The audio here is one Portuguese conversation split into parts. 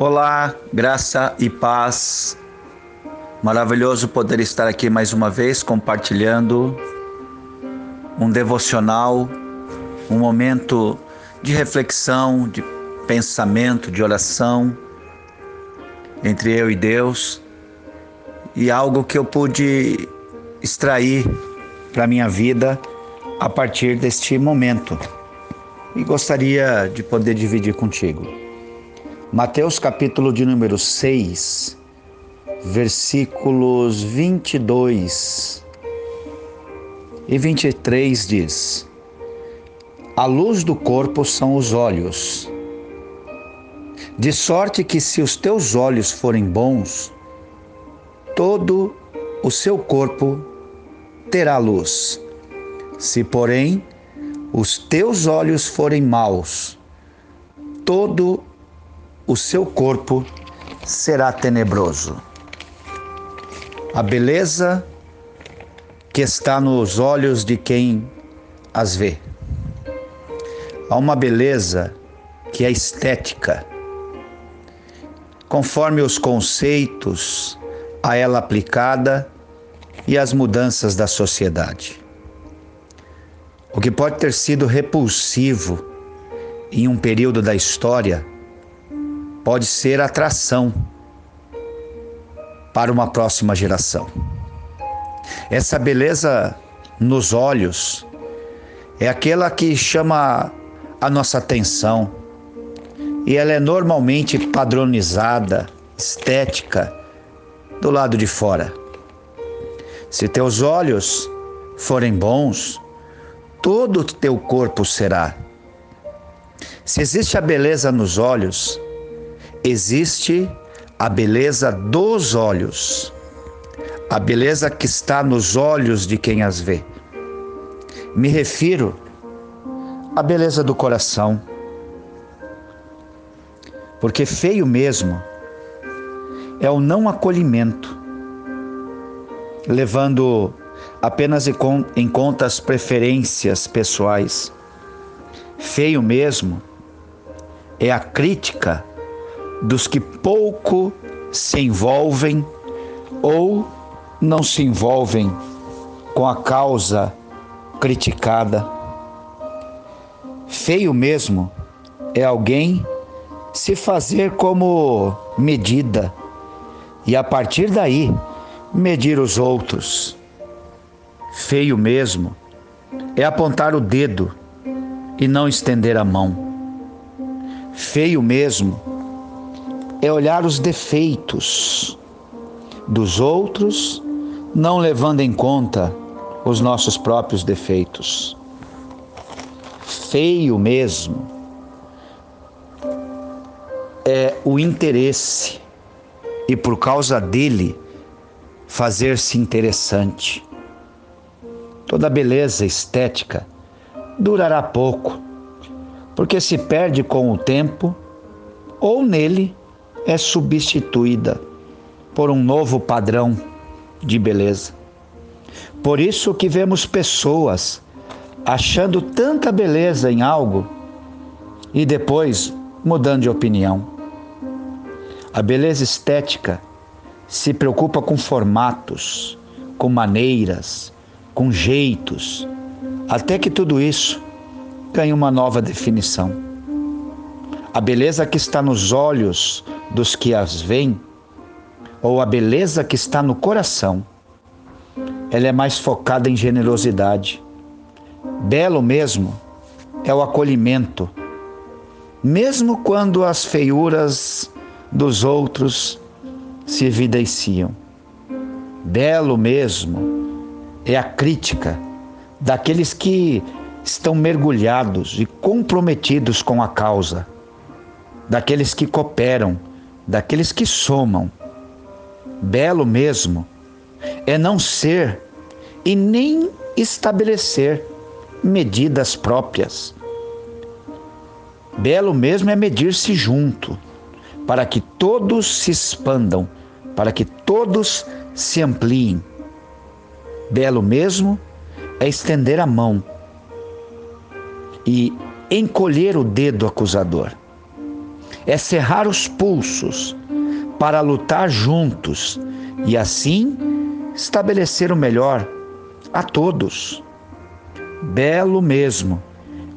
Olá, graça e paz. Maravilhoso poder estar aqui mais uma vez compartilhando um devocional, um momento de reflexão, de pensamento, de oração entre eu e Deus e algo que eu pude extrair para minha vida a partir deste momento e gostaria de poder dividir contigo. Mateus capítulo de número 6, versículos 22 e 23 diz: A luz do corpo são os olhos. De sorte que se os teus olhos forem bons, todo o seu corpo terá luz. Se, porém, os teus olhos forem maus, todo o seu corpo será tenebroso. A beleza que está nos olhos de quem as vê. Há uma beleza que é estética, conforme os conceitos a ela aplicada e as mudanças da sociedade. O que pode ter sido repulsivo em um período da história pode ser atração para uma próxima geração. Essa beleza nos olhos é aquela que chama a nossa atenção e ela é normalmente padronizada, estética, do lado de fora. Se teus olhos forem bons, todo o teu corpo será. Se existe a beleza nos olhos, existe a beleza dos olhos, a beleza que está nos olhos de quem as vê. Me refiro à beleza do coração, porque feio mesmo é o não acolhimento, levando apenas em conta as preferências pessoais. Feio mesmo é a crítica dos que pouco se envolvem ou não se envolvem com a causa criticada. Feio mesmo é alguém se fazer como medida e a partir daí medir os outros. Feio mesmo é apontar o dedo e não estender a mão. Feio mesmo é olhar os defeitos dos outros, não levando em conta os nossos próprios defeitos. Feio mesmo é o interesse e por causa dele fazer-se interessante. Toda beleza estética durará pouco, porque se perde com o tempo ou nele é substituída por um novo padrão de beleza. Por isso que vemos pessoas achando tanta beleza em algo e depois mudando de opinião. A beleza estética se preocupa com formatos, com maneiras, com jeitos, até que tudo isso ganhe uma nova definição. A beleza que está nos olhos dos que as veem, ou a beleza que está no coração, ela é mais focada em generosidade. Belo mesmo é o acolhimento, mesmo quando as feiuras dos outros se evidenciam. Belo mesmo é a crítica daqueles que estão mergulhados e comprometidos com a causa, daqueles que cooperam daqueles que somam. Belo mesmo é não ser e nem estabelecer medidas próprias. Belo mesmo é medir-se junto, para que todos se expandam, para que todos se ampliem. Belo mesmo é estender a mão e encolher o dedo acusador é cerrar os pulsos para lutar juntos e assim estabelecer o melhor a todos. Belo mesmo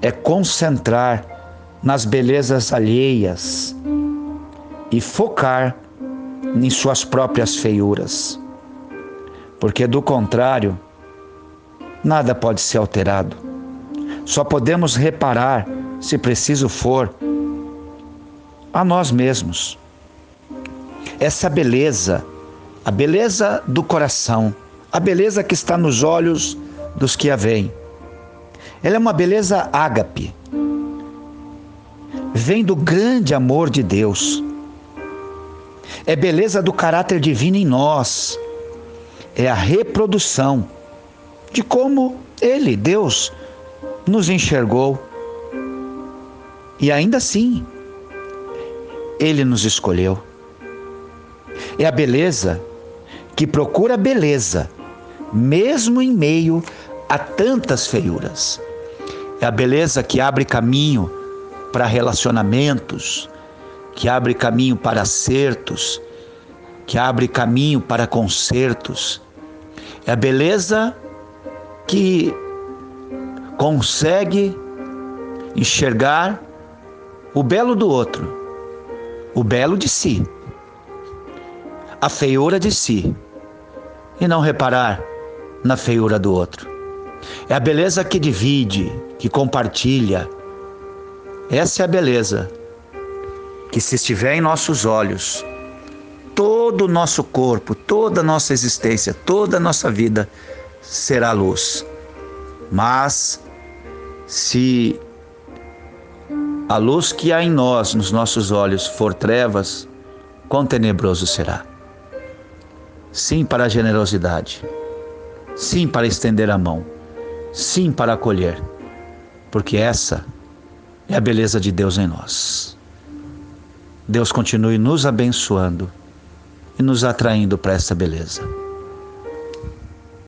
é concentrar nas belezas alheias e focar em suas próprias feiuras. Porque do contrário, nada pode ser alterado. Só podemos reparar, se preciso for, a nós mesmos. Essa beleza, a beleza do coração, a beleza que está nos olhos dos que a veem. Ela é uma beleza ágape. Vem do grande amor de Deus. É beleza do caráter divino em nós. É a reprodução de como Ele, Deus, nos enxergou. E ainda assim, Ele nos escolheu. É a beleza que procura beleza mesmo em meio a tantas feiuras. É a beleza que abre caminho para relacionamentos, que abre caminho para acertos, que abre caminho para concertos. É a beleza que consegue enxergar o belo do outro, o belo de si, a feiura de si, e não reparar na feiura do outro. É a beleza que divide, que compartilha. Essa é a beleza que, se estiver em nossos olhos, todo o nosso corpo, toda a nossa existência, toda a nossa vida será luz. Mas, se a luz que há em nós, nos nossos olhos, for trevas, quão tenebroso será. Sim, para a generosidade sim para estender a mão, sim para acolher, porque essa é a beleza de Deus em nós. Deus continue nos abençoando e nos atraindo para essa beleza.